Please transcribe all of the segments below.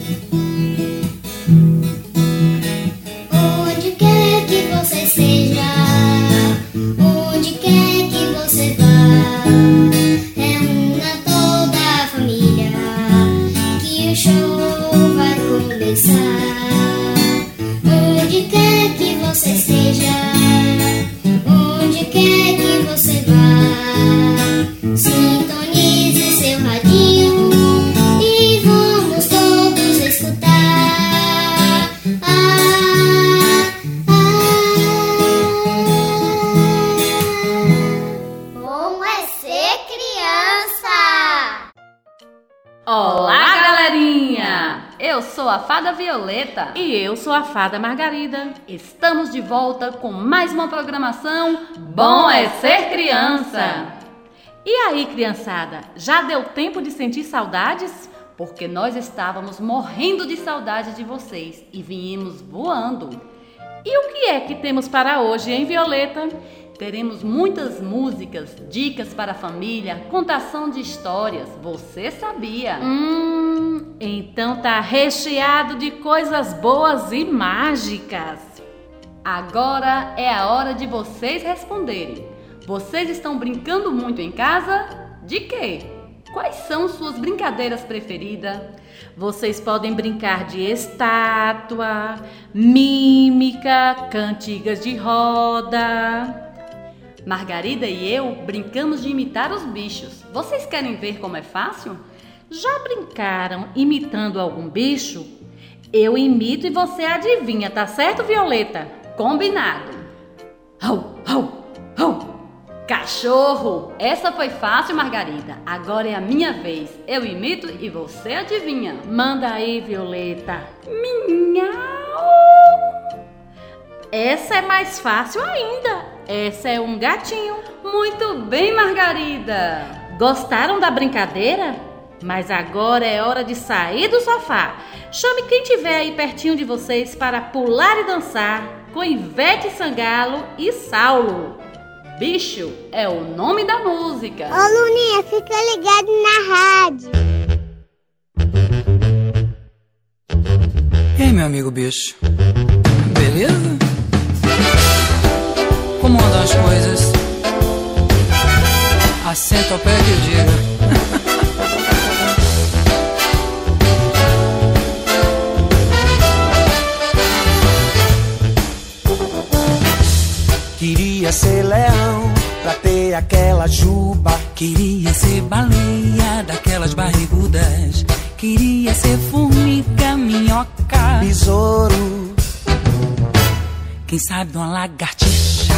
Violeta. Fada Margarida. Estamos de volta com mais uma programação Bom é Ser Criança. E aí, criançada, já deu tempo de sentir saudades? Porque nós estávamos morrendo de saudade de vocês e viemos voando. E o que é que temos para hoje, hein, Violeta? Teremos muitas músicas, dicas para a família, contação de histórias. Você sabia? Hum, então tá recheado de coisas boas e mágicas. Agora é a hora de vocês responderem. Vocês estão brincando muito em casa? De quê? Quais são suas brincadeiras preferidas? Vocês podem brincar de estátua, mímica, cantigas de roda. Margarida e eu brincamos de imitar os bichos. Vocês querem ver como é fácil? Já brincaram imitando algum bicho? Eu imito e você adivinha, tá certo, Violeta? Combinado. Hau, hau, hau. Cachorro! Essa foi fácil, Margarida. Agora é a minha vez. Eu imito e você adivinha. Manda aí, Violeta. Minhau! Essa é mais fácil ainda. Essa é um gatinho. Muito bem, Margarida. Gostaram da brincadeira? Mas agora é hora de sair do sofá. Chame quem tiver aí pertinho de vocês para pular e dançar com Ivete Sangalo e Saulo. Bicho é o nome da música. Ô Luninha, fica ligado na rádio. E aí, meu amigo bicho? Beleza? As coisas? Assenta ao pé que eu diga. Queria ser leão pra ter aquela juba. Queria ser baleia daquelas barrigudas. Queria ser formiga, minhoca, besouro. Quem sabe uma lagartixa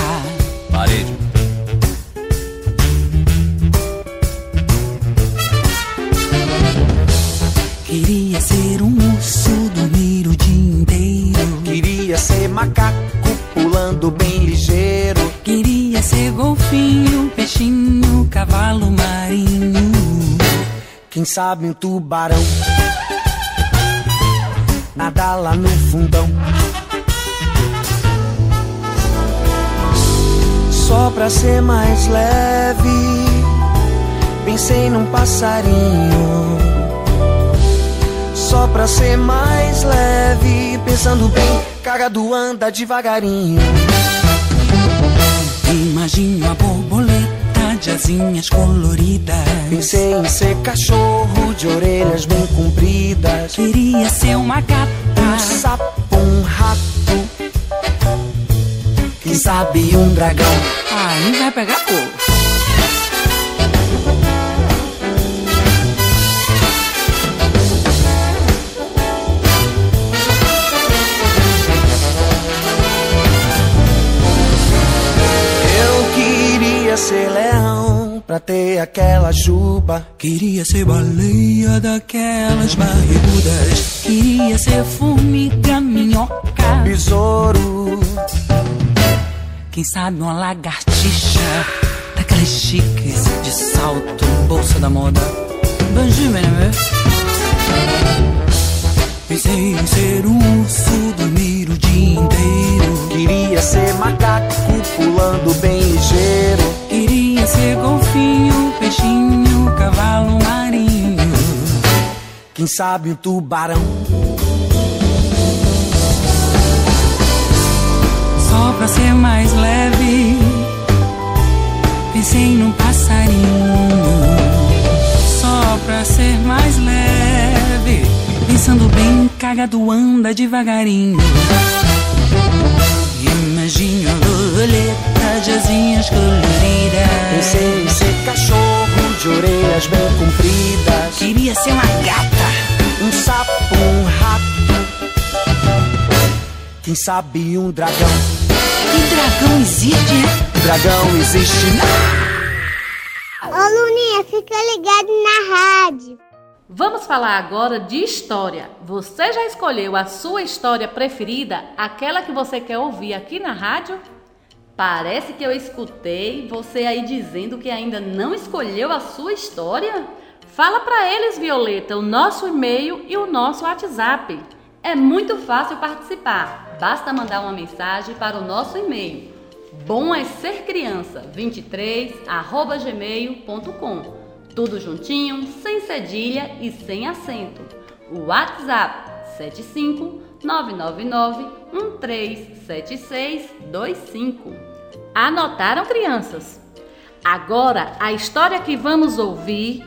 sabe um tubarão, nadar lá no fundão. Só pra ser mais leve, pensei num passarinho. Só pra ser mais leve, pensando bem, cagado anda devagarinho. Imagino a borboleta de asinhas coloridas. Pensei em ser cachorro de orelhas bem compridas. Queria ser uma gata, um sapo, um rato quem sabe um dragão. Aí vai pegar fogo. Ter aquela juba. Queria ser baleia daquelas barrigudas. Queria ser formiga, minhoca, besouro quem sabe uma lagartixa daquelas chiques de salto, bolsa da moda. Bonjour, mesdames. Pensei em ser um urso, dormir o dia inteiro. Queria ser macaco, pulando bem ligeiro. Queria ser golfinho, peixinho, cavalo marinho. Quem sabe um tubarão? Só pra ser mais leve, pensei num passarinho. Cagado anda devagarinho. Imagino a borboleta de asinhas coloridas. Pensei em ser cachorro de orelhas bem compridas. Queria ser uma gata. Um sapo, um rato. Quem sabe um dragão. E dragão existe? Dragão existe. Ô Luninha, fica ligado na rádio. Vamos falar agora de história. Você já escolheu a sua história preferida? Aquela que você quer ouvir aqui na rádio? Parece que eu escutei você aí dizendo que ainda não escolheu a sua história. Fala para eles, Violeta, o nosso e-mail e o nosso WhatsApp. É muito fácil participar. Basta mandar uma mensagem para o nosso e-mail. Bom é ser criança 23@gmail.com. Tudo juntinho, sem cedilha e sem acento. O WhatsApp 75999137625. Anotaram, crianças? Agora, a história que vamos ouvir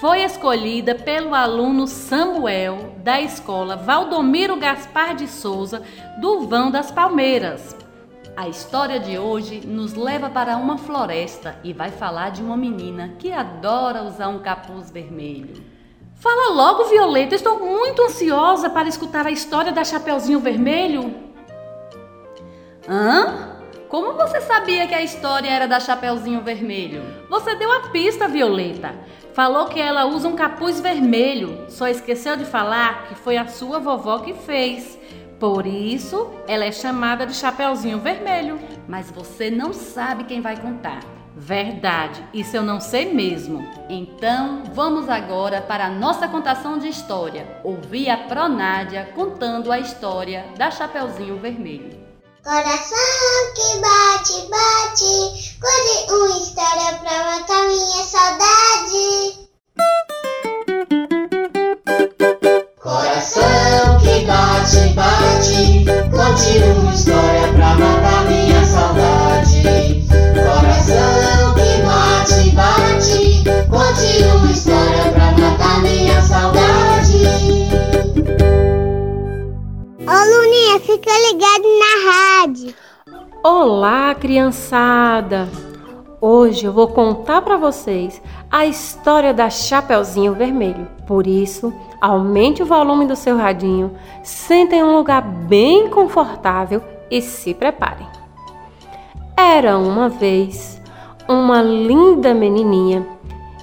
foi escolhida pelo aluno Samuel da escola Valdomiro Gaspar de Souza do Vão das Palmeiras. A história de hoje nos leva para uma floresta e vai falar de uma menina que adora usar um capuz vermelho. Fala logo, Violeta, estou muito ansiosa para escutar a história da Chapeuzinho Vermelho. Hã? Como você sabia que a história era da Chapeuzinho Vermelho? Você deu a pista, Violeta. Falou que ela usa um capuz vermelho. Só esqueceu de falar que foi a sua vovó que fez. Por isso, ela é chamada de Chapeuzinho Vermelho. Mas você não sabe quem vai contar. Verdade, isso eu não sei mesmo. Então, vamos agora para a nossa contação de história. Ouvir a Pronádia contando a história da Chapeuzinho Vermelho. Coração que bate, bate, conte uma história pra matar minha saudade. Bate, bate, conte uma história pra matar minha saudade. Coração que bate, bate, conte uma história pra matar minha saudade. Ô Luninha, fica ligado na rádio. Olá, criançada! Hoje eu vou contar para vocês a história da Chapeuzinho Vermelho. Por isso, aumente o volume do seu radinho, sentem em um lugar bem confortável e se preparem. Era uma vez uma linda menininha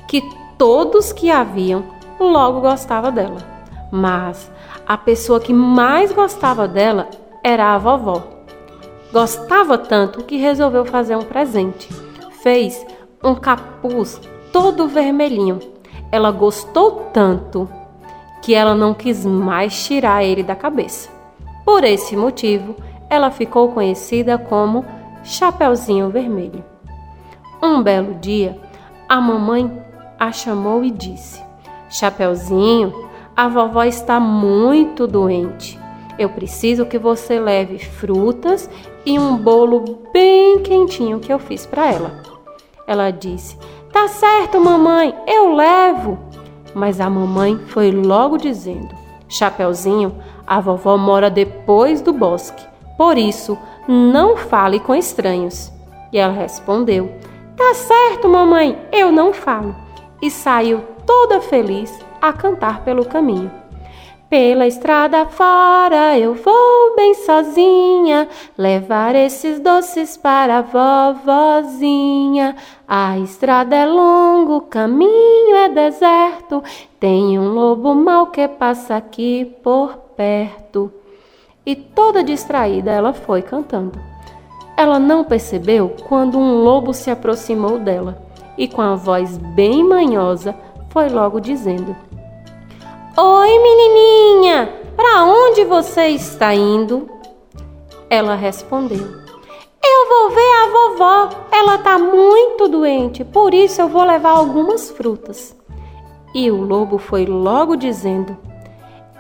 que todos que a viam logo gostava dela. Mas a pessoa que mais gostava dela era a vovó. Gostava tanto que resolveu fazer um presente. Fez um capuz todo vermelhinho. Ela gostou tanto que ela não quis mais tirar ele da cabeça. Por esse motivo, ela ficou conhecida como Chapeuzinho Vermelho. Um belo dia, a mamãe a chamou e disse: Chapeuzinho, a vovó está muito doente. Eu preciso que você leve frutas e um bolo bem quentinho que eu fiz para ela. Ela disse: Tá certo, mamãe, eu levo. Mas a mamãe foi logo dizendo: Chapeuzinho, a vovó mora depois do bosque, por isso não fale com estranhos. E ela respondeu: Tá certo, mamãe, eu não falo. E saiu toda feliz a cantar pelo caminho. Pela estrada fora eu vou bem sozinha levar esses doces para a vovozinha. A estrada é longa, o caminho é deserto, tem um lobo mau que passa aqui por perto. E toda distraída ela foi cantando. Ela não percebeu quando um lobo se aproximou dela e, com a voz bem manhosa, foi logo dizendo: Oi, menininha, para onde você está indo? Ela respondeu: Eu vou ver a vovó. Ela está muito doente, por isso eu vou levar algumas frutas. E o lobo foi logo dizendo: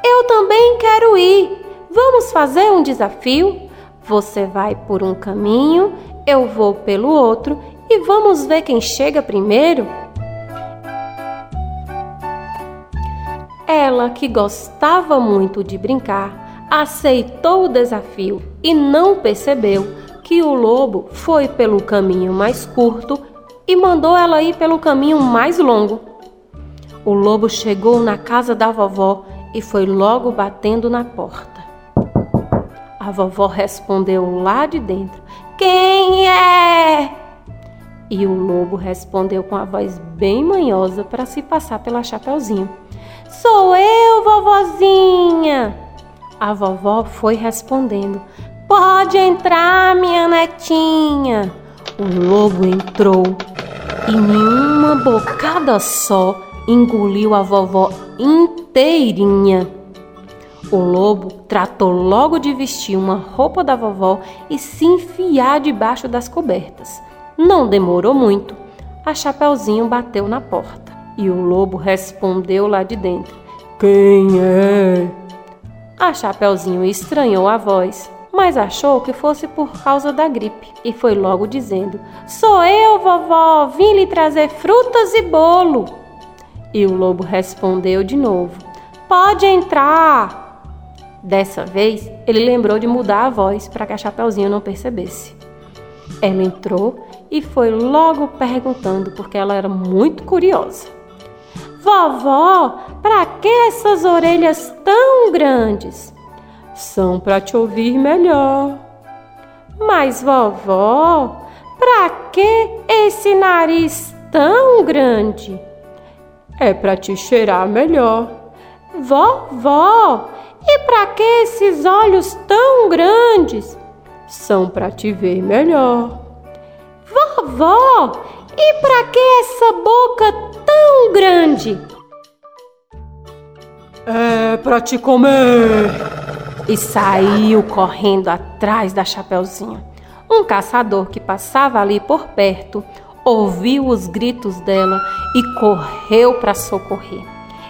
Eu também quero ir. Vamos fazer um desafio? Você vai por um caminho, eu vou pelo outro e vamos ver quem chega primeiro? Ela, que gostava muito de brincar, aceitou o desafio e não percebeu que o lobo foi pelo caminho mais curto e mandou ela ir pelo caminho mais longo. O lobo chegou na casa da vovó e foi logo batendo na porta. A vovó respondeu lá de dentro: Quem é? E o lobo respondeu com a voz bem manhosa para se passar pela Chapeuzinho. Sou eu, vovozinha! A vovó foi respondendo: Pode entrar, minha netinha. O lobo entrou e, em uma bocada só, engoliu a vovó inteirinha. O lobo tratou logo de vestir uma roupa da vovó e se enfiar debaixo das cobertas. Não demorou muito. A Chapeuzinho bateu na porta e o lobo respondeu lá de dentro: Quem é? A Chapeuzinho estranhou a voz, mas achou que fosse por causa da gripe e foi logo dizendo: Sou eu, vovó, vim lhe trazer frutas e bolo. E o lobo respondeu de novo: Pode entrar. Dessa vez, ele lembrou de mudar a voz para que a Chapeuzinho não percebesse. Ela entrou e foi logo perguntando porque ela era muito curiosa. Vovó, para que essas orelhas tão grandes? São para te ouvir melhor. Mas, vovó, para que esse nariz tão grande? É para te cheirar melhor. Vovó, e para que esses olhos tão grandes? São para te ver melhor. Vovó, e para que essa boca tão grande? É para te comer. E saiu correndo atrás da Chapeuzinho. Um caçador que passava ali por perto ouviu os gritos dela e correu para socorrer.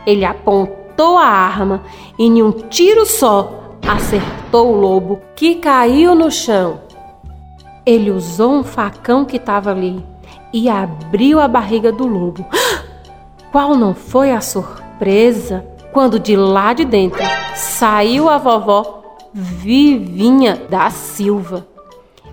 Ele apontou a arma e, em um tiro só, acertou o lobo que caiu no chão. Ele usou um facão que estava ali e abriu a barriga do lobo. Qual não foi a surpresa quando de lá de dentro saiu a vovó Vivinha da Silva.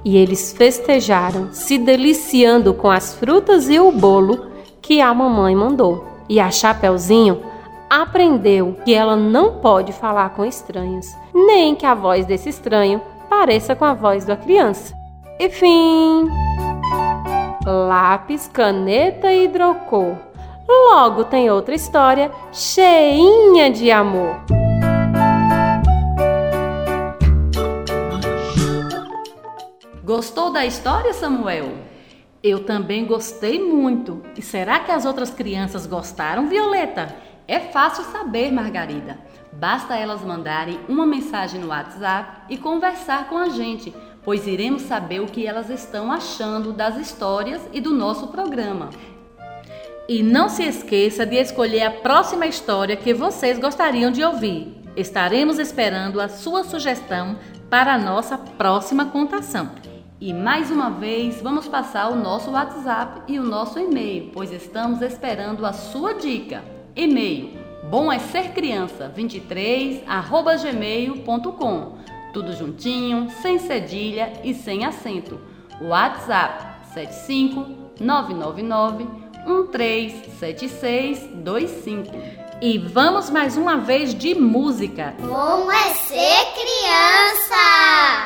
E eles festejaram, se deliciando com as frutas e o bolo que a mamãe mandou. E a Chapeuzinho aprendeu que ela não pode falar com estranhos, nem que a voz desse estranho pareça com a voz da criança. E fim! Lápis, caneta e hidrocor. Logo tem outra história cheinha de amor. Gostou da história, Samuel? Eu também gostei muito. E será que as outras crianças gostaram, Violeta? É fácil saber, Margarida. Basta elas mandarem uma mensagem no WhatsApp e conversar com a gente pois iremos saber o que elas estão achando das histórias e do nosso programa. E não se esqueça de escolher a próxima história que vocês gostariam de ouvir. Estaremos esperando a sua sugestão para a nossa próxima contação. E mais uma vez, vamos passar o nosso WhatsApp e o nosso e-mail, pois estamos esperando a sua dica. E-mail bom é ser criança 23@gmail.com tudo juntinho, sem cedilha e sem acento. WhatsApp 75 999 137625. E vamos mais uma vez de música. Como é ser criança?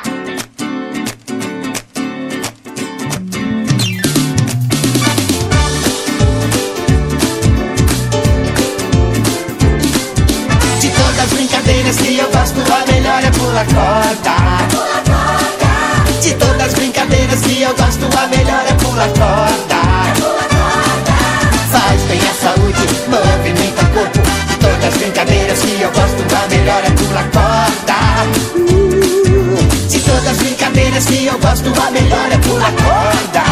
De todas as brincadeiras que eu gosto, a melhor é pular corda. De todas as brincadeiras que eu gosto, a melhor é pular corda. Brincadeiras que eu gosto, a melhor é pular corda.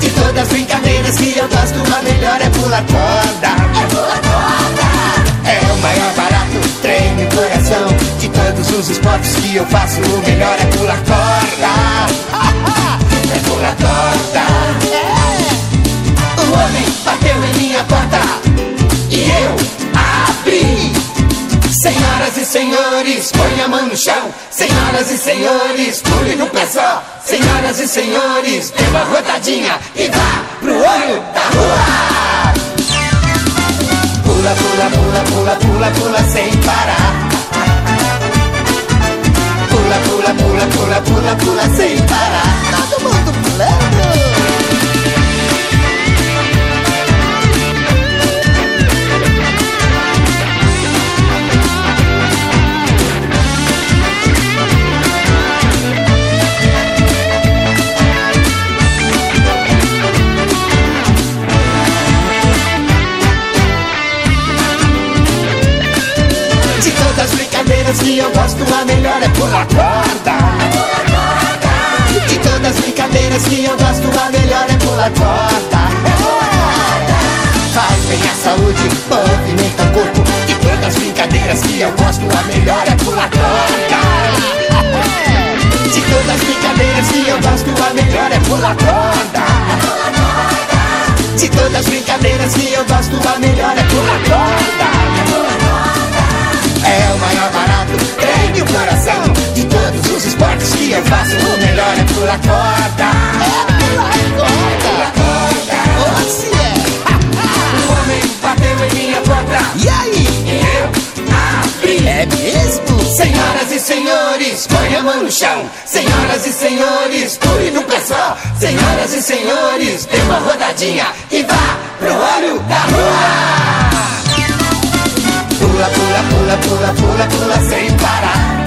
De todas as brincadeiras que eu gosto, a melhor é pular corda. É o maior barato, treine o coração de todos os esportes que eu faço, o melhor é pular corda. É pular corda. Senhoras e senhores, põe a mão no chão. Senhoras e senhores, pule no pé só. Senhoras e senhores, dê uma rodadinha e vá pro olho da rua. Pula, pula, pula, pula, pula, pula sem parar. Pula, pula, pula, pula, pula, pula sem parar. A melhor é pular corda. De todas as brincadeiras que eu gosto, a melhor é pular corda. Faz bem a saúde, movimenta o corpo. De todas as brincadeiras que eu gosto, a melhor é pular corda. De todas as brincadeiras que eu gosto, a melhor é pular corda. De todas as brincadeiras que eu gosto, a melhor é pular corda. É o maior treine o coração De todos os esportes que eu faço O melhor é pular corda. É pular corda. Pular corda. Oh, se é. O homem bateu em minha porta. E aí? Eu abri. É mesmo? Senhoras e senhores, põe a mão no chão. Senhoras e senhores, pule no pé só Senhoras e senhores, dê uma rodadinha E vá pro olho da rua Pula, pula, pula, pula, pula, pula sem parar.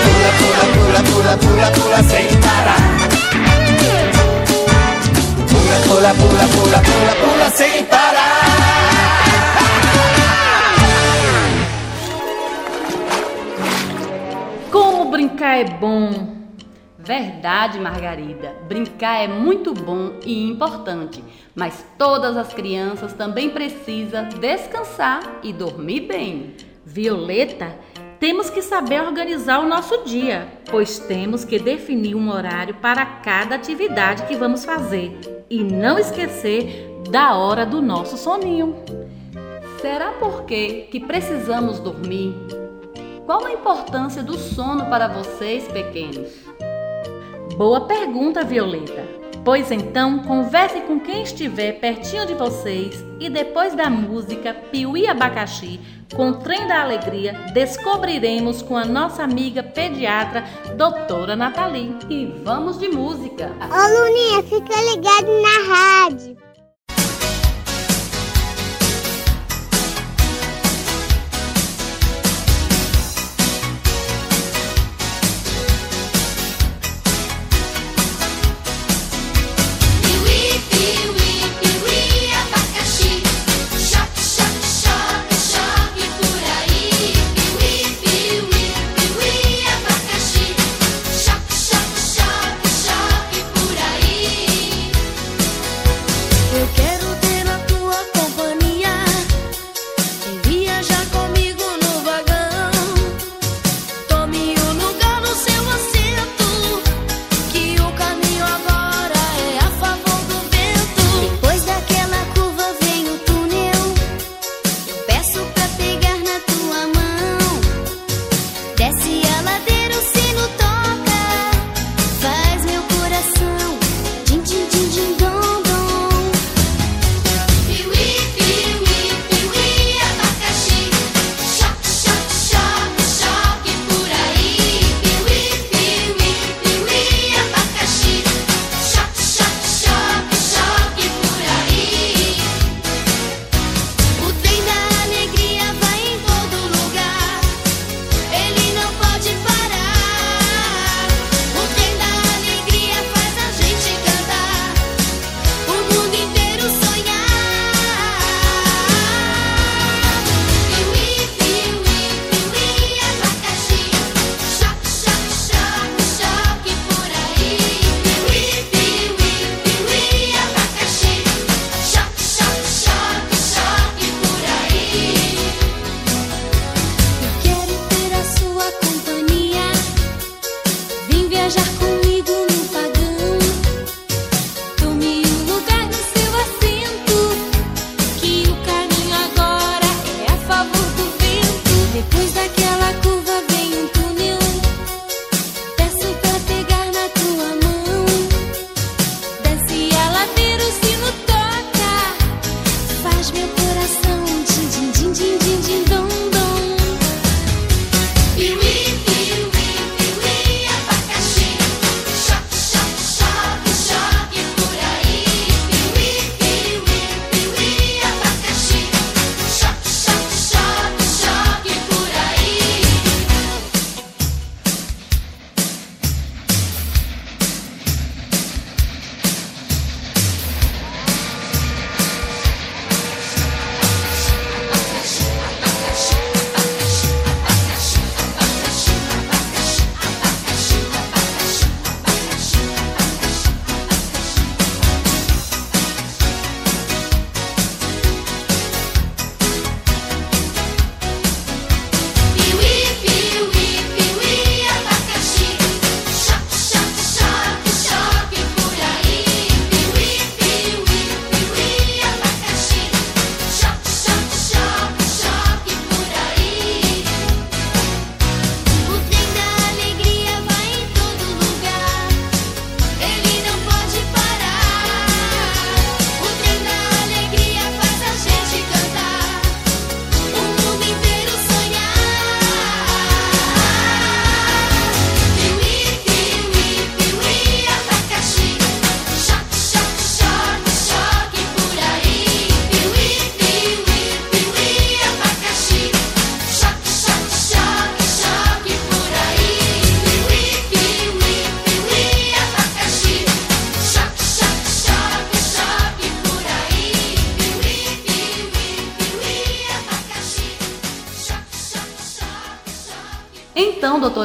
Pula, pula, pula, pula, pula, pula sem parar. Pula, pula, pula, pula, pula, pula sem parar. Como brincar é bom! Verdade, Margarida. Brincar é muito bom e importante, mas todas as crianças também precisam descansar e dormir bem. Violeta, temos que saber organizar o nosso dia, pois temos que definir um horário para cada atividade que vamos fazer e não esquecer da hora do nosso soninho. Será porque que precisamos dormir? Qual a importância do sono para vocês, pequenos? Boa pergunta, Violeta. Pois então, converse com quem estiver pertinho de vocês e depois da música Piuí Abacaxi, com Trem da Alegria, descobriremos com a nossa amiga pediatra, doutora Nathalie. E vamos de música. Ô Luninha, fica ligado na rádio.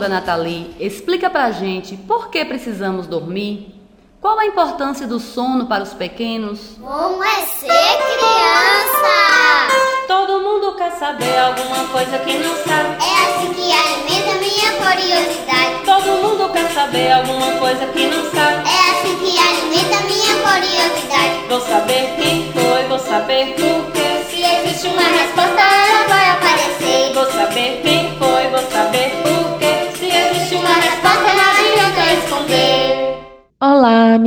Doutora Nathalie, explica pra gente por que precisamos dormir? Qual a importância do sono para os pequenos? Como é ser criança? Todo mundo quer saber alguma coisa que não sabe. É assim que alimenta minha curiosidade. Todo mundo quer saber alguma coisa que não sabe. É assim que alimenta minha curiosidade. Vou saber quem foi, vou saber por quê. Se existe uma resposta, ela vai aparecer. Vou saber quem foi, vou saber por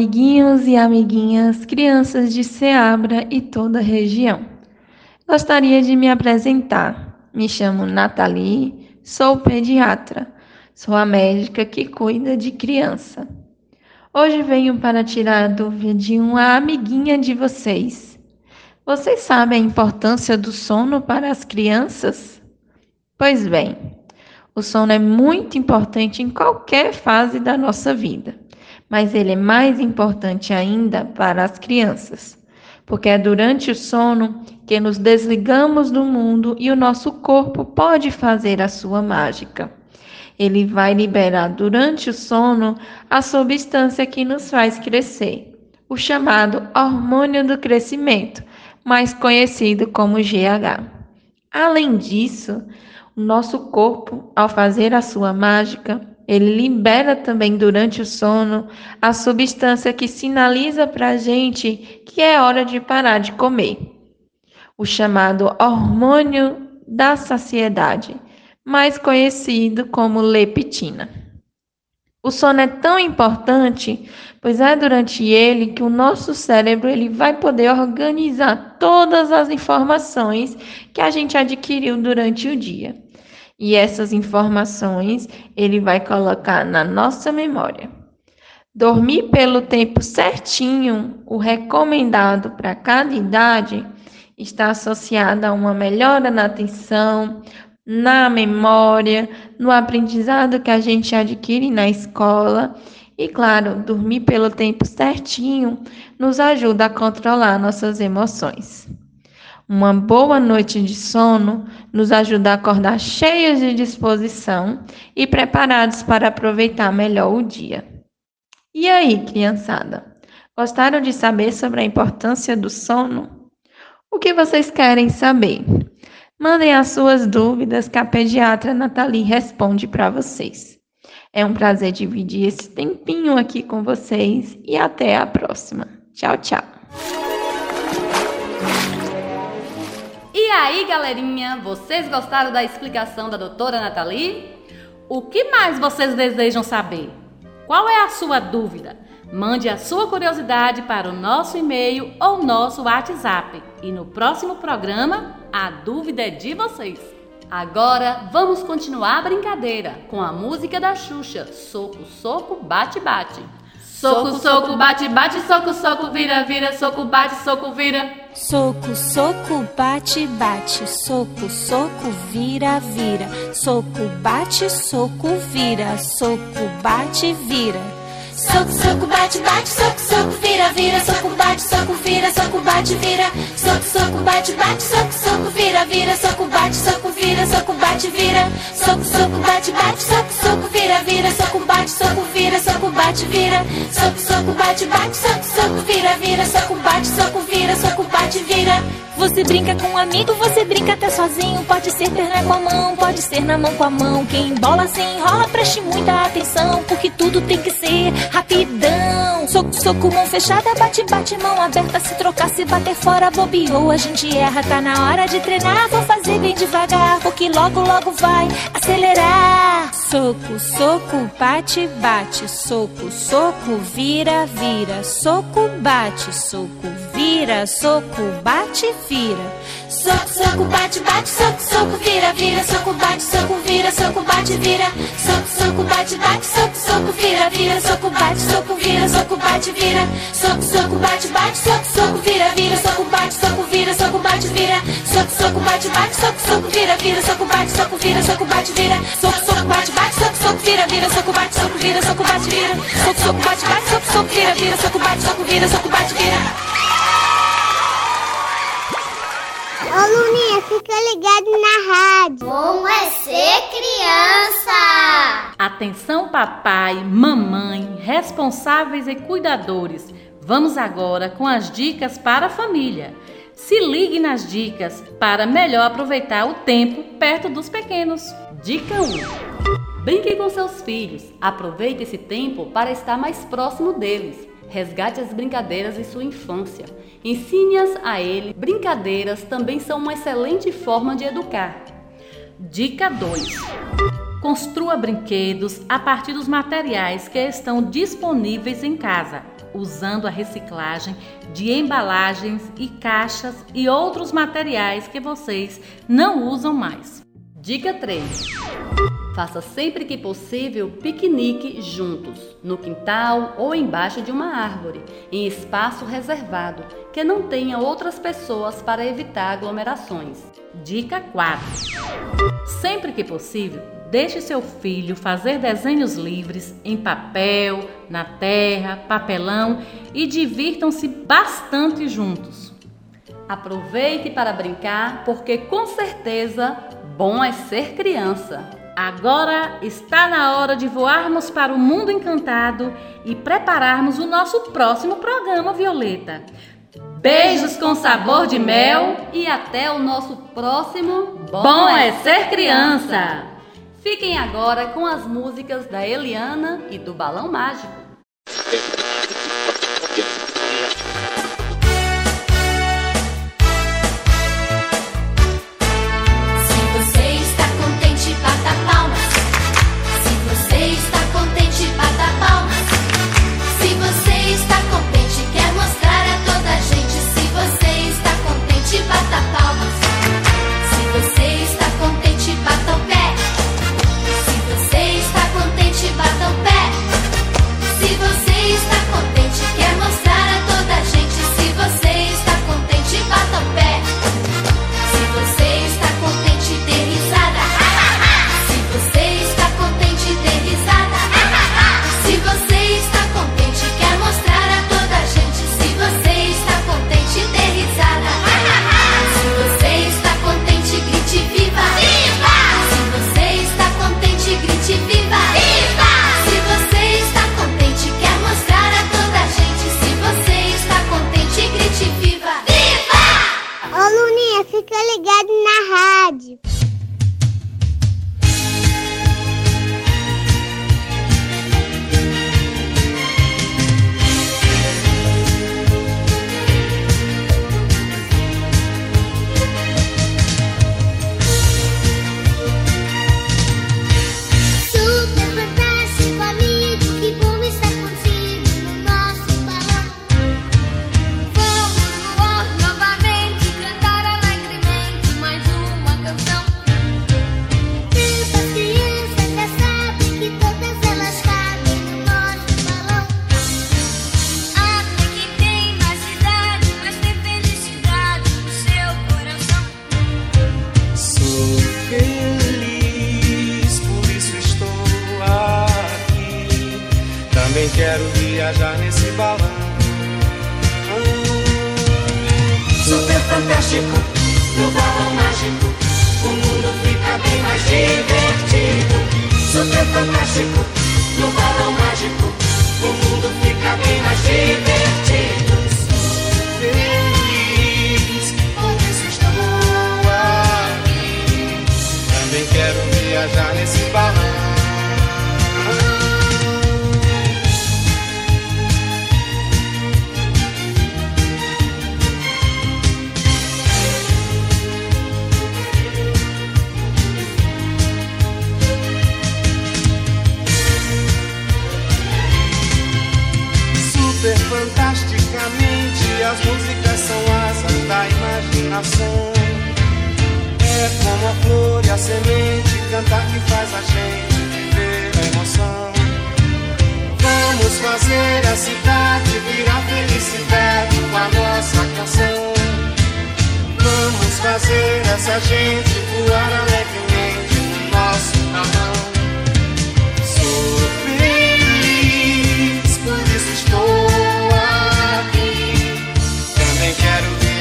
amiguinhos e amiguinhas, crianças de Ceabra e toda a região. Gostaria de me apresentar. Me chamo Nathalie, sou pediatra. Sou a médica que cuida de criança. Hoje venho para tirar a dúvida de uma amiguinha de vocês. Vocês sabem a importância do sono para as crianças? Pois bem, o sono é muito importante em qualquer fase da nossa vida, mas ele é mais importante ainda para as crianças, porque é durante o sono que nos desligamos do mundo e o nosso corpo pode fazer a sua mágica. Ele vai liberar durante o sono a substância que nos faz crescer, o chamado hormônio do crescimento, mais conhecido como GH. Além disso, o nosso corpo, ao fazer a sua mágica, ele libera também durante o sono a substância que sinaliza para a gente que é hora de parar de comer, o chamado hormônio da saciedade, mais conhecido como leptina. O sono é tão importante, pois é durante ele que o nosso cérebro ele vai poder organizar todas as informações que a gente adquiriu durante o dia. E essas informações ele vai colocar na nossa memória. Dormir pelo tempo certinho, o recomendado para cada idade, está associado a uma melhora na atenção, na memória, no aprendizado que a gente adquire na escola. E claro, dormir pelo tempo certinho nos ajuda a controlar nossas emoções. Uma boa noite de sono nos ajuda a acordar cheios de disposição e preparados para aproveitar melhor o dia. E aí, criançada? Gostaram de saber sobre a importância do sono? O que vocês querem saber? Mandem as suas dúvidas que a pediatra Nathalie responde para vocês. É um prazer dividir esse tempinho aqui com vocês e até a próxima. Tchau, tchau. Aí, galerinha, vocês gostaram da explicação da doutora Nathalie? O que mais vocês desejam saber? Qual é a sua dúvida? Mande a sua curiosidade para o nosso e-mail ou nosso WhatsApp. E no próximo programa, a dúvida é de vocês. Agora vamos continuar a brincadeira com a música da Xuxa: Soco, soco, bate, bate. Soco, soco, bate, bate, soco, soco, vira, vira, soco, bate, soco, vira. Soco, soco, bate, bate, soco, soco, vira, vira, soco, bate, soco, vira, soco, bate, vira. Soco, soco, bate, bate, soco, soco, vira, vira, soco, bate, soco, vira, soco, bate, vira. Soco, soco, bate, bate, soco, soco, vira, vira, soco, bate, soco, vira, soco, bate, vira. Soco, soco, bate, bate, soco, soco, vira, soco, bate, soco, vira, soco, bate, vira. Soco, soco, bate, bate, soco, soco, vira, vira, soco, bate, soco, vira, soco, bate, vira. Você brinca com um amigo, você brinca até sozinho. Pode ser perna com a mão, pode ser na mão com a mão. Quem bola se enrola, preste muita atenção, porque tudo tem que ser rapidão. Soco, soco, mão fechada, bate, bate, mão aberta. Se trocar, se bater fora, bobeou, a gente erra. Tá na hora de treinar, vou fazer bem devagar, porque logo, logo vai acelerar. Soco, soco, bate, bate, soco, soco, vira, vira, soco, bate, soco, vira, soco, bate, vira. Soco, soco, bate, bate, soco, soco, vira, vira, soco, bate, soco, vira, soco, bate, vira. Soco, soco, bate, bate, soco, soco, vira, vira, soco, bate, soco, vira, soco, bate, vira. Soco, soco, bate, bate, soco, soco, vira, vira, soco, bate, soco, vira, soco, bate, vira. Soco, soco, bate, bate, soco, soco, vira, vira, soco, bate, soco, vira, soco, bate, vira. Soco, soco, bate, bate, soco, soco, vira, vira, soco, bate, soco, vira, soco, bate, vira. Soco, soco, bate, bate, soco, soco, vira, vira, soco, bate, soco, vira, soco, bate, vira. Ô Luninha, fica ligado na rádio. Como é ser criança? papai, mamãe, responsáveis e cuidadores. Vamos agora com as dicas para a família. Se ligue nas dicas para melhor aproveitar o tempo perto dos pequenos. Dica 1. Brinque com seus filhos. Aproveite esse tempo para estar mais próximo deles. Resgate as brincadeiras em sua infância. Ensine-as a ele. Brincadeiras também são uma excelente forma de educar. Dica 2. Construa brinquedos a partir dos materiais que estão disponíveis em casa usando a reciclagem de embalagens e caixas e outros materiais que vocês não usam mais. Dica 3. Faça sempre que possível piquenique juntos, no quintal ou embaixo de uma árvore, em espaço reservado, que não tenha outras pessoas para evitar aglomerações. Dica 4. Sempre que possível, Deixe seu filho fazer desenhos livres em papel, na terra, papelão e divirtam-se bastante juntos. Aproveite para brincar, porque com certeza bom é ser criança. Agora está na hora de voarmos para o mundo encantado e prepararmos o nosso próximo programa, Violeta. Beijos com sabor de mel e até o nosso próximo Bom é Ser Criança! Fiquem agora com as músicas da Eliana e do Balão Mágico.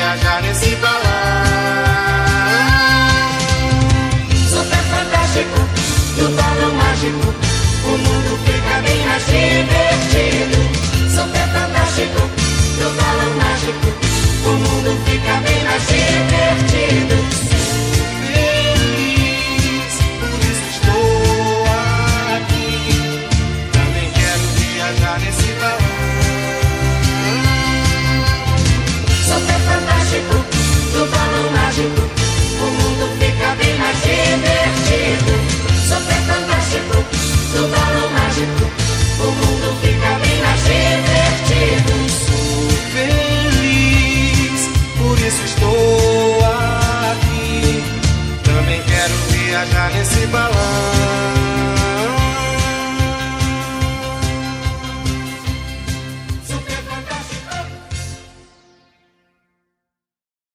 viajar nesse balão. Super fantástico, do balão mágico, o mundo fica bem mais divertido. Super fantástico, do balão mágico, o mundo fica bem mais divertido. Viajar nesse balão.